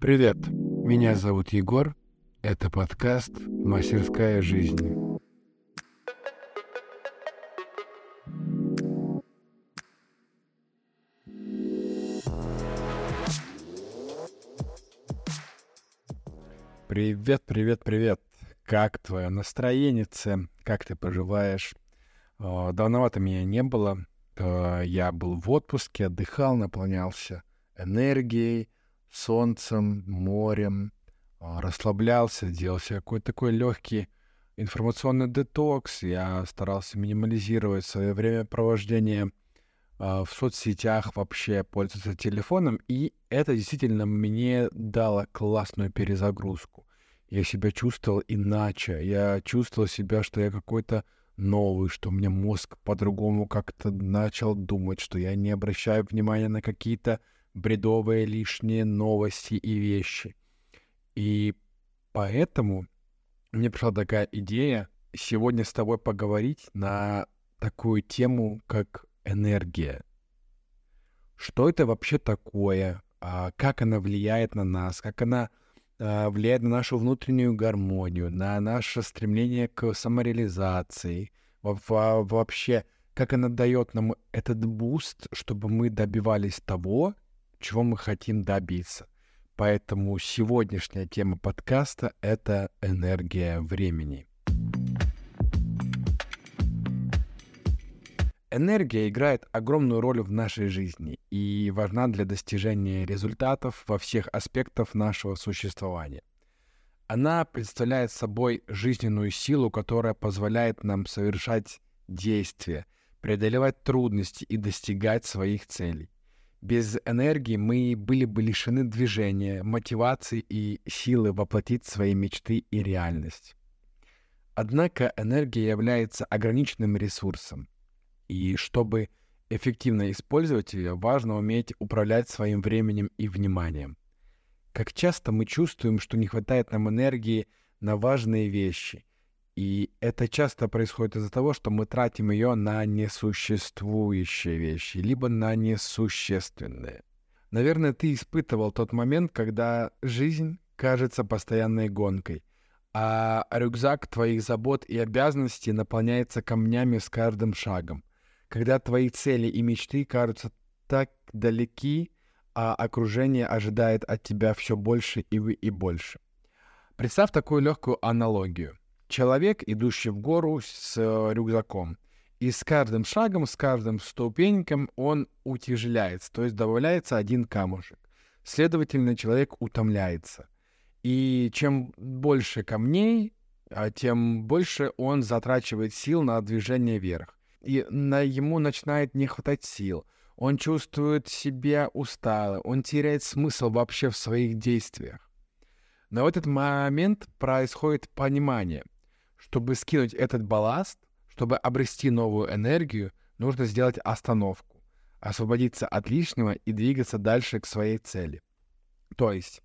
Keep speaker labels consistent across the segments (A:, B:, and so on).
A: Привет, меня зовут Егор. Это подкаст «Мастерская жизнь». Привет, привет, привет. Как твое настроение? Как ты поживаешь? А, давновато меня не было. А, я был в отпуске, отдыхал, наполнялся энергией, солнцем, морем, а, расслаблялся, делал себе какой-то такой легкий информационный детокс. Я старался минимализировать свое время провождения в соцсетях, вообще пользоваться телефоном. И это действительно мне дало классную перезагрузку. Я себя чувствовал иначе. Я чувствовал себя, что я какой-то новый, что у меня мозг по-другому как-то начал думать, что я не обращаю внимания на какие-то бредовые лишние новости и вещи. И поэтому мне пришла такая идея сегодня с тобой поговорить на такую тему, как энергия. Что это вообще такое? А как она влияет на нас? Как она а, влияет на нашу внутреннюю гармонию, на наше стремление к самореализации, вообще, как она дает нам этот буст, чтобы мы добивались того, чего мы хотим добиться. Поэтому сегодняшняя тема подкаста — это энергия времени. Энергия играет огромную роль в нашей жизни и важна для достижения результатов во всех аспектах нашего существования. Она представляет собой жизненную силу, которая позволяет нам совершать действия, преодолевать трудности и достигать своих целей. Без энергии мы были бы лишены движения, мотивации и силы воплотить свои мечты и реальность. Однако энергия является ограниченным ресурсом. И чтобы эффективно использовать ее, важно уметь управлять своим временем и вниманием. Как часто мы чувствуем, что не хватает нам энергии на важные вещи. И это часто происходит из-за того, что мы тратим ее на несуществующие вещи, либо на несущественные. Наверное, ты испытывал тот момент, когда жизнь кажется постоянной гонкой, а рюкзак твоих забот и обязанностей наполняется камнями с каждым шагом когда твои цели и мечты кажутся так далеки, а окружение ожидает от тебя все больше и, и больше. Представь такую легкую аналогию. Человек, идущий в гору с э, рюкзаком, и с каждым шагом, с каждым ступеньком он утяжеляется, то есть добавляется один камушек. Следовательно, человек утомляется. И чем больше камней, а тем больше он затрачивает сил на движение вверх и на ему начинает не хватать сил. Он чувствует себя устало, он теряет смысл вообще в своих действиях. Но в этот момент происходит понимание. Чтобы скинуть этот балласт, чтобы обрести новую энергию, нужно сделать остановку, освободиться от лишнего и двигаться дальше к своей цели. То есть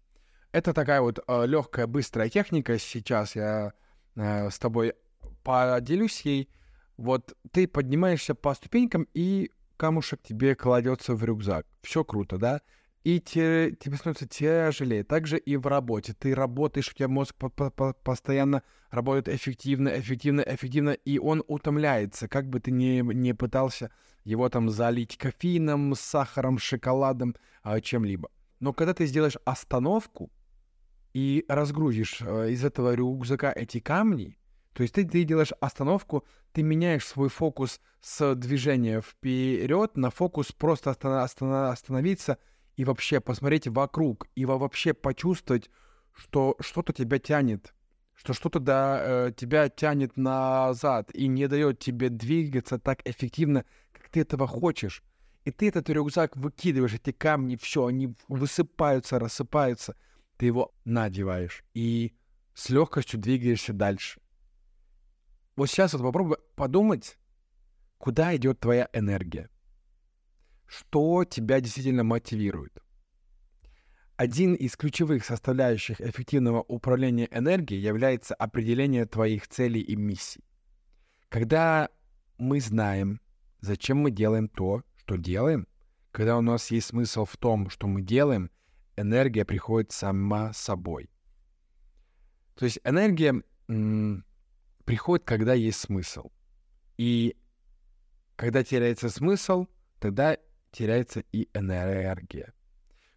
A: это такая вот э, легкая, быстрая техника. Сейчас я э, с тобой поделюсь ей. Вот ты поднимаешься по ступенькам, и камушек тебе кладется в рюкзак. Все круто, да? И те, тебе становится тяжелее. Также и в работе. Ты работаешь, у тебя мозг по -по -по постоянно работает эффективно, эффективно, эффективно, и он утомляется. Как бы ты ни, ни пытался его там залить кофеином, сахаром, шоколадом, а, чем-либо. Но когда ты сделаешь остановку и разгрузишь э, из этого рюкзака эти камни, то есть ты, ты делаешь остановку, ты меняешь свой фокус с движения вперед на фокус просто останов, останов, остановиться и вообще посмотреть вокруг, и вообще почувствовать, что что-то тебя тянет, что что-то да, э, тебя тянет назад и не дает тебе двигаться так эффективно, как ты этого хочешь. И ты этот рюкзак выкидываешь, эти камни, все, они высыпаются, рассыпаются. Ты его надеваешь и с легкостью двигаешься дальше. Вот сейчас вот попробуй подумать, куда идет твоя энергия. Что тебя действительно мотивирует. Один из ключевых составляющих эффективного управления энергией является определение твоих целей и миссий. Когда мы знаем, зачем мы делаем то, что делаем, когда у нас есть смысл в том, что мы делаем, энергия приходит сама собой. То есть энергия м- приходит, когда есть смысл. И когда теряется смысл, тогда теряется и энергия.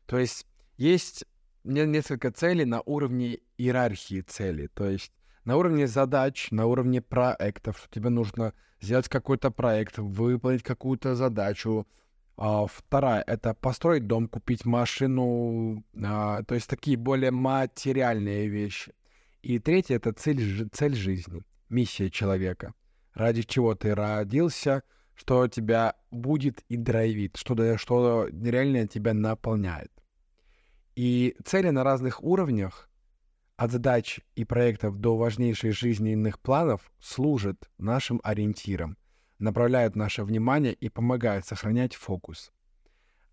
A: То есть есть несколько целей на уровне иерархии целей. То есть на уровне задач, на уровне проектов, тебе нужно сделать какой-то проект, выполнить какую-то задачу. А, вторая — это построить дом, купить машину, а, то есть такие более материальные вещи. И третье — это цель, цель жизни, миссия человека. Ради чего ты родился, что тебя будет и драйвит, что, что реально тебя наполняет. И цели на разных уровнях, от задач и проектов до важнейших жизненных планов, служат нашим ориентиром, направляют наше внимание и помогают сохранять фокус.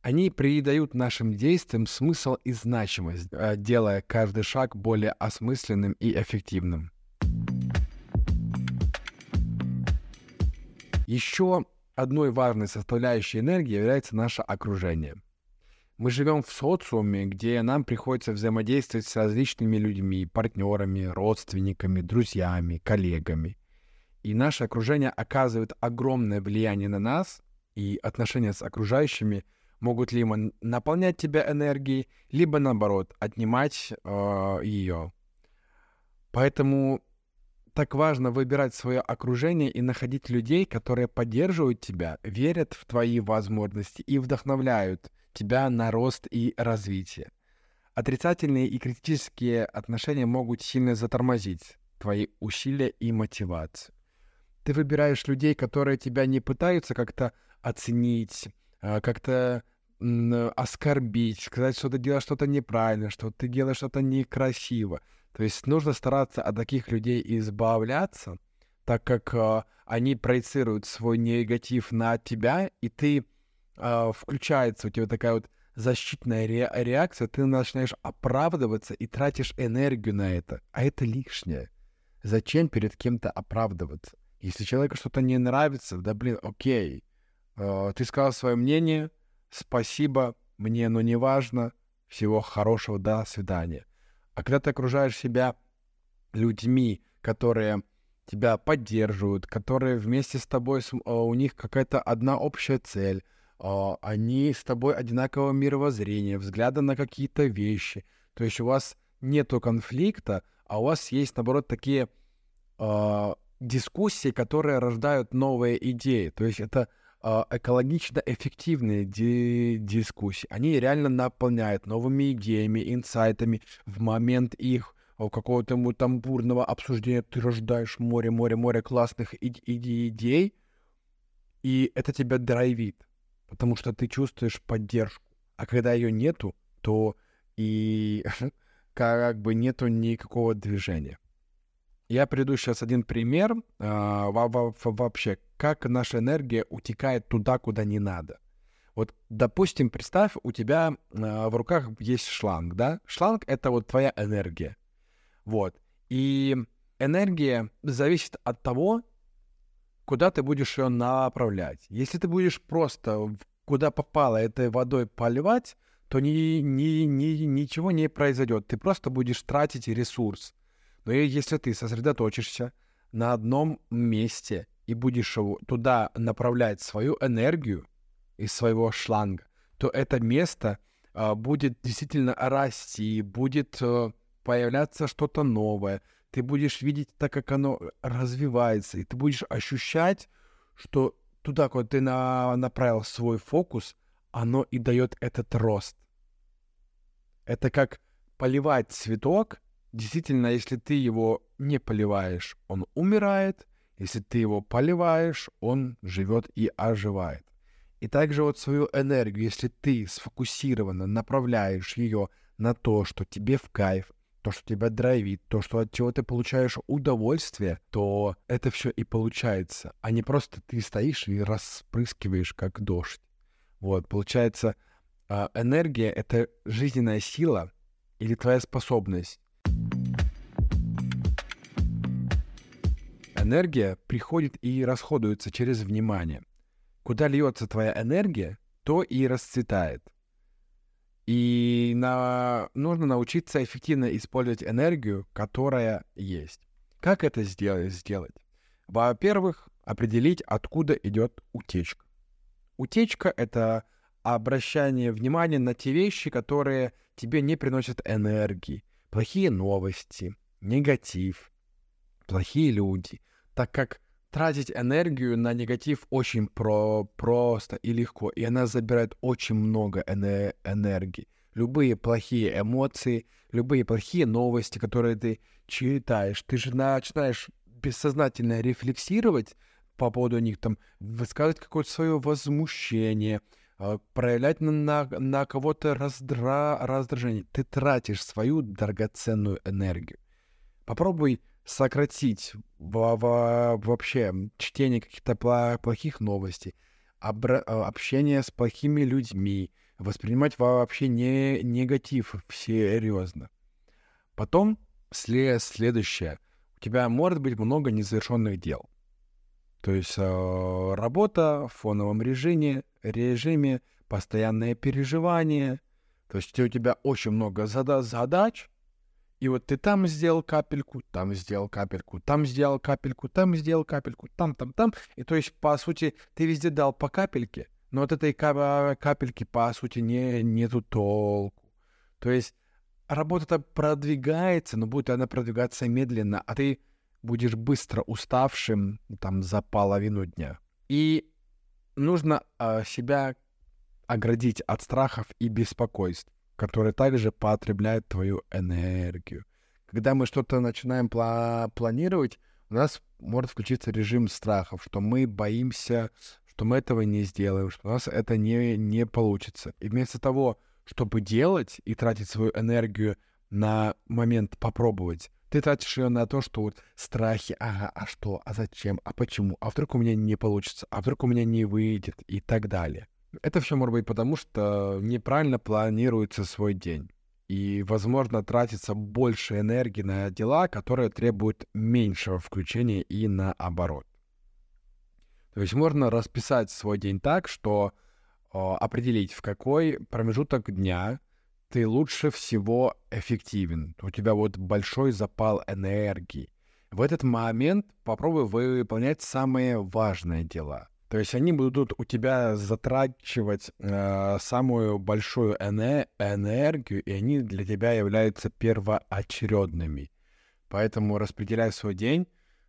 A: Они придают нашим действиям смысл и значимость, э, делая каждый шаг более осмысленным и эффективным. Еще одной важной составляющей энергии является наше окружение — мы живем в социуме, где нам приходится взаимодействовать с различными людьми, партнерами, родственниками, друзьями, коллегами. И наше окружение оказывает огромное влияние на нас, и отношения с окружающими могут либо наполнять тебя энергией, либо наоборот отнимать э, ее. Поэтому так важно выбирать свое окружение и находить людей, которые поддерживают тебя, верят в твои возможности и вдохновляют тебя на рост и развитие. Отрицательные и критические отношения могут сильно затормозить твои усилия и мотивацию. Ты выбираешь людей, которые тебя не пытаются как-то оценить, а, как-то оскорбить, сказать, что ты делаешь что-то неправильно, что ты делаешь что-то некрасиво. То есть нужно стараться от таких людей избавляться, так как э, они проецируют свой негатив на тебя, и ты э, включается у тебя такая вот защитная ре- реакция, ты начинаешь оправдываться и тратишь энергию на это, а это лишнее. Зачем перед кем-то оправдываться? Если человеку что-то не нравится, да блин, окей, э, ты сказал свое мнение, спасибо, мне оно не важно, всего хорошего, до свидания. А когда ты окружаешь себя людьми, которые тебя поддерживают, которые вместе с тобой, у них какая-то одна общая цель, а, они с тобой одинакового мировоззрения, взгляда на какие-то вещи. То есть у вас нету конфликта, а у вас есть, наоборот, такие э, дискуссии, которые рождают новые идеи. То есть это экологично эффективные ди- дискуссии. Они реально наполняют новыми идеями, инсайтами в момент их какого-то там бурного обсуждения. Ты рождаешь море, море, море классных и- и- идей, и это тебя драйвит потому что ты чувствуешь поддержку. А когда ее нету, то и как бы нету никакого движения. Я приду сейчас один пример а, вообще, как наша энергия утекает туда, куда не надо. Вот, допустим, представь, у тебя а, в руках есть шланг, да? Шланг — это вот твоя энергия. Вот. И энергия зависит от того, куда ты будешь ее направлять. Если ты будешь просто куда попало этой водой поливать, то ни, ни, ни, ничего не произойдет. Ты просто будешь тратить ресурс. Но если ты сосредоточишься на одном месте и будешь туда направлять свою энергию из своего шланга, то это место э, будет действительно расти, будет э, появляться что-то новое, ты будешь видеть так, как оно развивается, и ты будешь ощущать, что туда, куда ты на, направил свой фокус, оно и дает этот рост. Это как поливать цветок. Действительно, если ты его не поливаешь, он умирает. Если ты его поливаешь, он живет и оживает. И также вот свою энергию, если ты сфокусированно направляешь ее на то, что тебе в кайф, то, что тебя драйвит, то, что от чего ты получаешь удовольствие, то это все и получается, а не просто ты стоишь и распрыскиваешь как дождь. Вот, получается, а, энергия — это жизненная сила или твоя способность. Энергия приходит и расходуется через внимание. Куда льется твоя энергия, то и расцветает. И на... нужно научиться эффективно использовать энергию, которая есть. Как это сделать? Во-первых, определить, откуда идет утечка. Утечка — это обращение внимания на те вещи, которые тебе не приносят энергии. Плохие новости, негатив, плохие люди. Так как тратить энергию на негатив очень про просто и легко, и она забирает очень много эне- энергии. Любые плохие эмоции, любые плохие новости, которые ты читаешь, ты же начинаешь бессознательно рефлексировать по поводу них, там, высказывать какое-то свое возмущение, а, проявлять на, на, на кого-то раздра, раздражение. Ты тратишь свою драгоценную энергию. Попробуй сократить во, во, вообще чтение каких-то плохих новостей, а, общение с плохими людьми, воспринимать вообще не негатив серьезно. Потом след, следующее. У тебя может быть много незавершенных дел. То есть э, работа в фоновом режиме, режиме, постоянное переживание. То есть у тебя очень много зада задач, и вот ты там сделал капельку, там сделал капельку, там сделал капельку, там сделал капельку, там, там, там. И то есть, по сути, ты везде дал по капельке, но от этой капельки, по сути, не, нету толку. То есть работа-то продвигается, но будет она продвигаться медленно, а ты будешь быстро уставшим там за половину дня. И нужно э, себя оградить от страхов и беспокойств, которые также потребляют твою энергию. Когда мы что-то начинаем пла- планировать, у нас может включиться режим страхов, что мы боимся, что мы этого не сделаем, что у нас это не, не получится. И вместо того, чтобы делать и тратить свою энергию на момент попробовать, ты тратишь ее на то, что вот страхи, ага, а что, а зачем, а почему, а вдруг у меня не получится, а вдруг у меня не выйдет и так далее. Это все может быть потому, что неправильно планируется свой день. И, возможно, тратится больше энергии на дела, которые требуют меньшего включения и наоборот. То есть можно расписать свой день так, что о, определить, в какой промежуток дня ты лучше всего эффективен. У тебя вот большой запал энергии. В этот момент попробуй выполнять самые важные дела. То есть они будут у тебя затрачивать э, самую большую эне- энергию, и они для тебя являются первоочередными. Поэтому распределяй свой день,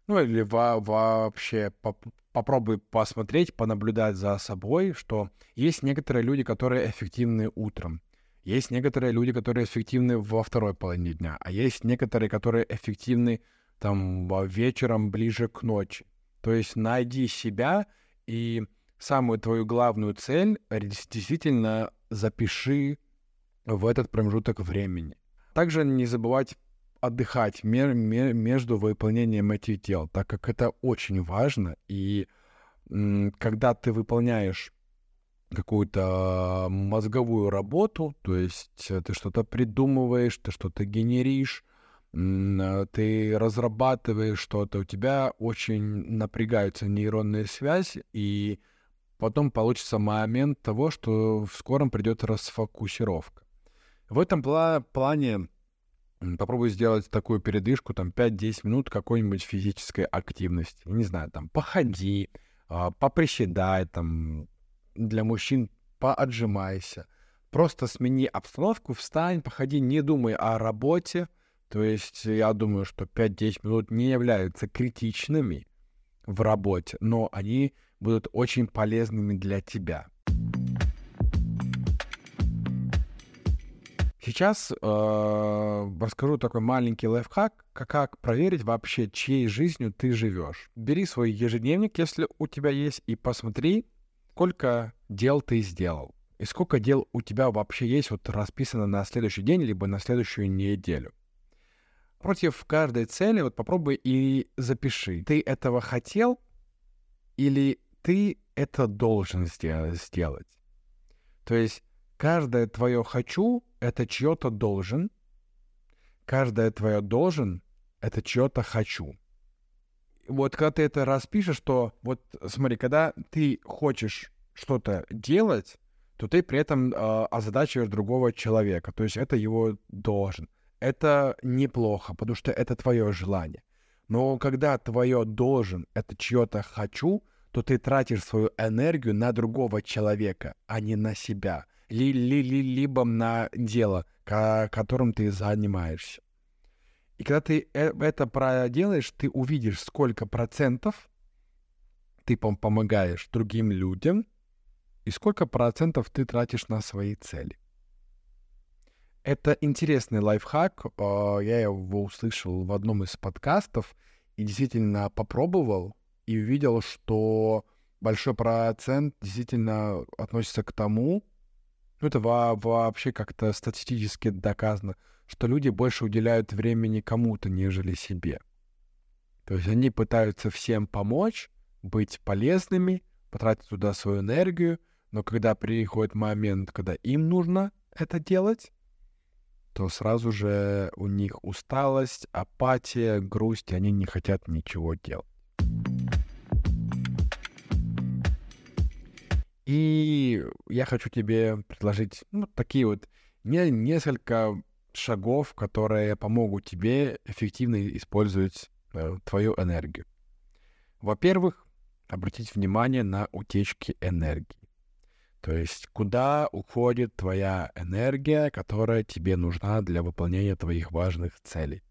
A: ну или во- вообще поп- попробуй посмотреть, понаблюдать за собой, что есть некоторые люди, которые эффективны утром. Есть некоторые люди, которые эффективны во второй половине дня, а есть некоторые, которые эффективны там вечером ближе к ночи. То есть найди себя и самую твою главную цель действительно запиши в этот промежуток времени. Также не забывать отдыхать между выполнением этих дел, так как это очень важно. И когда ты выполняешь какую-то мозговую работу, то есть э, ты что-то придумываешь, ты что-то генеришь, ты разрабатываешь что-то, у тебя очень напрягаются нейронные связи, и потом получится момент того, что в скором придет расфокусировка. В этом плане попробуй сделать такую передышку, там 5-10 минут какой-нибудь физической активности. Не знаю, там походи, а, поприседай, там для мужчин поотжимайся. Просто смени обстановку, встань, походи, не думай о работе. То есть я думаю, что 5-10 минут не являются критичными в работе, но они будут очень полезными для тебя. Сейчас э, расскажу такой маленький лайфхак, как, как проверить вообще, чьей жизнью ты живешь. Бери свой ежедневник, если у тебя есть, и посмотри, сколько дел ты сделал. И сколько дел у тебя вообще есть вот расписано на следующий день, либо на следующую неделю. Против каждой цели вот попробуй и запиши. Ты этого хотел или ты это должен сделать? То есть каждое твое «хочу» — это чье-то «должен», каждое твое «должен» — это чье-то «хочу» вот когда ты это распишешь, что вот смотри, когда ты хочешь что-то делать, то то ты при этом э, озадачиваешь другого человека. То есть это его должен. Это неплохо, потому что это твое желание. Но когда твое должен — это чье-то хочу, то ты тратишь свою энергию на другого человека, а не на себя. Ли, ли, ли, либо на дело, которым ты занимаешься. И когда ты э, это проделаешь, ты увидишь, сколько процентов ты помогаешь другим людям и сколько процентов ты тратишь на свои цели. Это интересный лайфхак. А, я его услышал в одном из подкастов и действительно попробовал и увидел, что большой процент действительно относится к тому, ну это вообще как-то статистически доказано, что люди больше уделяют времени кому-то, нежели себе. То есть они пытаются всем помочь, быть полезными, потратить туда свою энергию, но когда приходит момент, когда им нужно это делать, то сразу же у них усталость, апатия, грусть, и они не хотят ничего делать. И я хочу тебе предложить ну, такие вот не, несколько шагов, которые помогут тебе эффективно использовать э, твою энергию. Во-первых, обратить внимание на утечки энергии. То есть куда уходит твоя энергия, которая тебе нужна для выполнения твоих важных целей.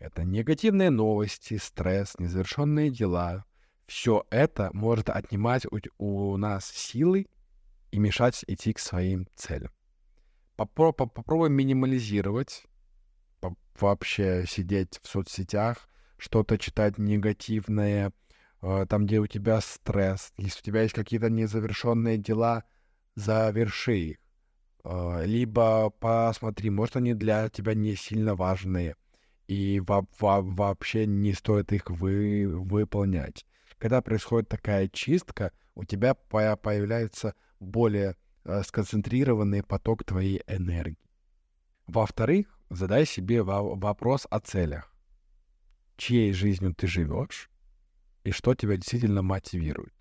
A: Это негативные новости, стресс, незавершенные дела. Все это может отнимать у, у нас силы и мешать идти к своим целям. Попро попробуй минимализировать, вообще сидеть в соцсетях, что-то читать негативное, э, там, где у тебя стресс, если у тебя есть какие-то незавершенные дела — заверши их. А, либо посмотри, может, они для тебя не сильно важные, и во во вообще не стоит их вы выполнять. Когда происходит такая чистка, у тебя по появляется более э, сконцентрированный поток твоей энергии. Во-вторых, задай себе во вопрос о целях. Чьей жизнью ты живешь и что тебя действительно мотивирует.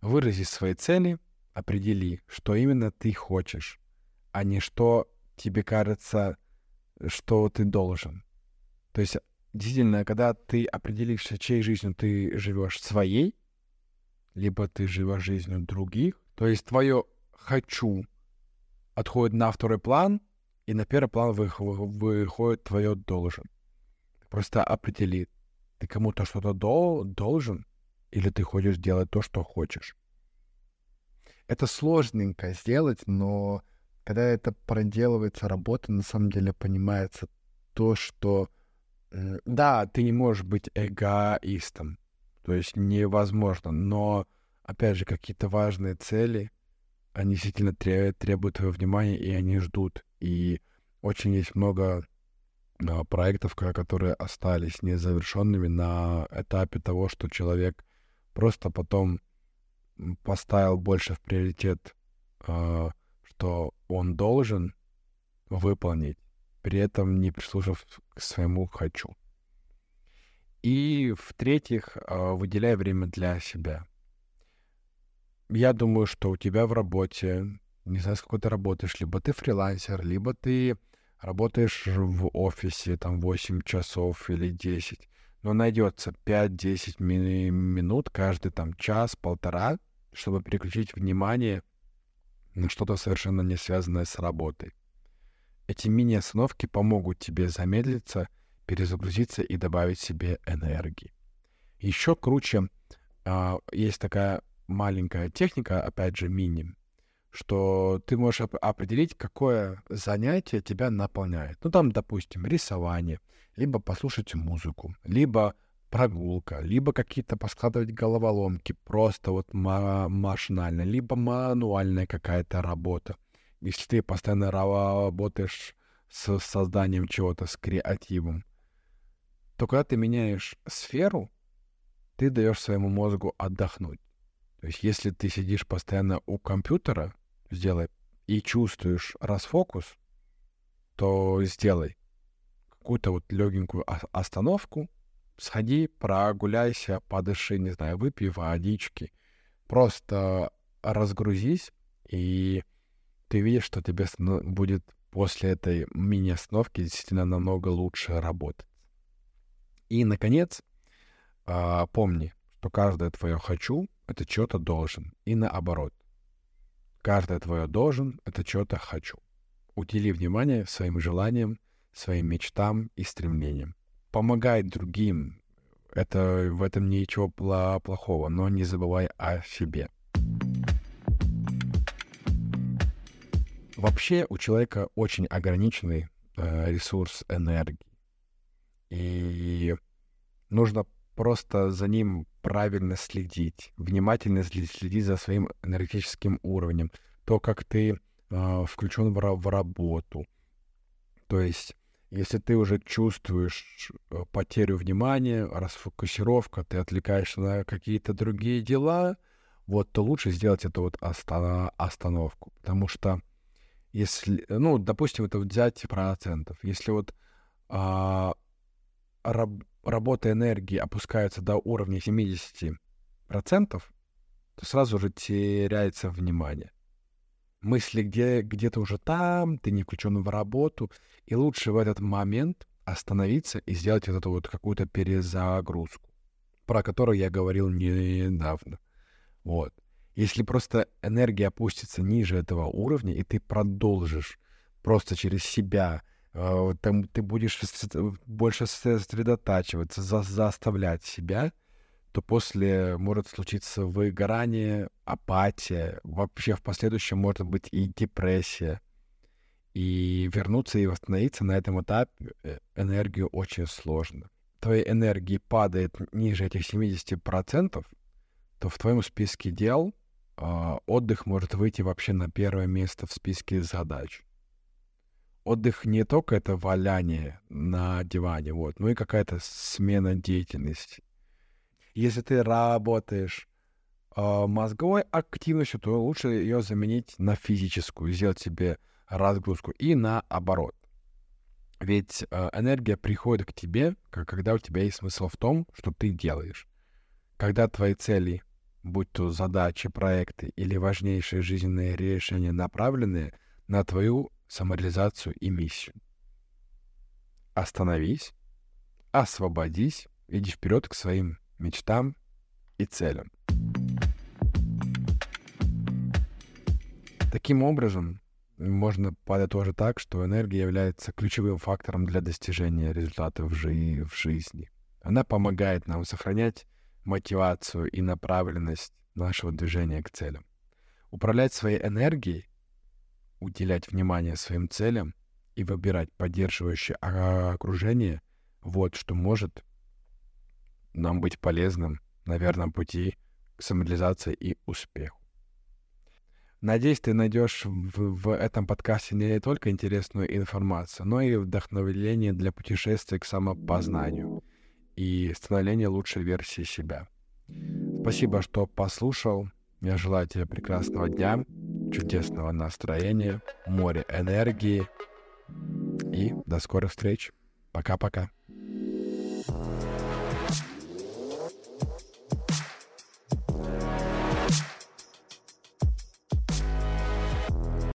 A: Вырази свои цели — определи, что именно ты хочешь, а не что тебе кажется, что ты должен. То есть, действительно, когда ты определишься, чьей жизнью ты живешь своей, либо ты живешь жизнью других, то есть твое «хочу» отходит на второй план, и на первый план выходит твое «должен». Просто определи, ты кому-то что-то дол должен, или ты хочешь делать то, что хочешь это сложненько сделать, но когда это проделывается работа, на самом деле понимается то, что да, ты не можешь быть эгоистом, то есть невозможно, но опять же какие-то важные цели, они действительно требуют твоего внимания, и они ждут. И очень есть много а, проектов, которые остались незавершенными на этапе того, что человек просто потом поставил больше в приоритет, э, что он должен выполнить, при этом не прислушав к своему «хочу». И в-третьих, э, выделяй время для себя. Я думаю, что у тебя в работе, не знаю, сколько ты работаешь, либо ты фрилансер, либо ты работаешь в офисе там 8 часов или 10, но найдется 5-10 ми- минут каждый там час, полтора, чтобы переключить внимание на что-то совершенно не связанное с работой. Эти мини-остановки помогут тебе замедлиться, перезагрузиться и добавить себе энергии. Еще круче а, есть такая маленькая техника, опять же, мини, что ты можешь оп- определить, какое занятие тебя наполняет. Ну, там, допустим, рисование, либо послушать музыку, либо прогулка, либо какие-то поскладывать головоломки, просто вот машинально, либо мануальная какая-то работа. Если ты постоянно работаешь с созданием чего-то, с креативом, то когда ты меняешь сферу, ты даешь своему мозгу отдохнуть. То есть если ты сидишь постоянно у компьютера, сделай, и чувствуешь расфокус, то сделай какую-то вот легенькую остановку, сходи, прогуляйся, подыши, не знаю, выпей водички. Просто разгрузись И ты видишь, что тебе будет после этой мини-остановки действительно намного лучше работать. И, наконец, а, помни, что каждое твое «хочу» — это что-то должен. И наоборот. Каждое твое «должен» — это что-то «хочу». Удели внимание своим желаниям, своим мечтам и стремлениям. Помогай другим. Это, в этом ничего плохого, но не забывай о себе. Вообще у человека очень ограниченный э, ресурс энергии. И нужно просто за ним правильно следить, внимательно следить за своим энергетическим уровнем, то, как ты э, включен в, в работу. То есть, если ты уже чувствуешь э, потерю внимания, расфокусировка, ты отвлекаешься на какие-то другие дела, вот, то лучше сделать эту вот остановку. Потому что если, ну, допустим, это взять процентов. Если вот а, раб, работа энергии опускается до уровня 70%, то сразу же теряется внимание. Мысли где, где-то уже там, ты не включен в работу, и лучше в этот момент остановиться и сделать вот эту вот какую-то перезагрузку, про которую я говорил недавно. Вот. Если просто энергия опустится ниже этого уровня, и ты продолжишь просто через себя, э, там, ты будешь больше сосредотачиваться, за, заставлять себя, то после может случиться выгорание, апатия, вообще в последующем может быть и депрессия. И вернуться и восстановиться на этом этапе э, энергию очень сложно. Твоя энергия падает ниже этих 70%, то в твоем списке дел а, отдых может выйти вообще на первое место в списке задач. Отдых не только это валяние на диване, вот, но и какая-то смена деятельности. Если ты работаешь э, мозговой активностью, то лучше ее заменить на физическую, сделать себе разгрузку и наоборот. Ведь э, энергия приходит к тебе, как, когда у тебя есть смысл в том, что ты делаешь. Когда твои цели будь то задачи, проекты или важнейшие жизненные решения, направленные на твою самореализацию и миссию. Остановись, освободись, иди вперед к своим мечтам и целям. Таким образом, можно подытожить так, что энергия является ключевым фактором для достижения результатов в, жи- в жизни. Она помогает нам сохранять мотивацию и направленность нашего движения к целям. Управлять своей энергией, уделять внимание своим целям и выбирать поддерживающее окружение — вот что может нам быть полезным на верном пути к самореализации и успеху. Надеюсь, ты найдешь в, в этом подкасте не только интересную информацию, но и вдохновение для путешествия к самопознанию и становления лучшей версии себя. Спасибо, что послушал. Я желаю тебе прекрасного дня, чудесного настроения, море энергии. И до скорых встреч. Пока-пока. thank you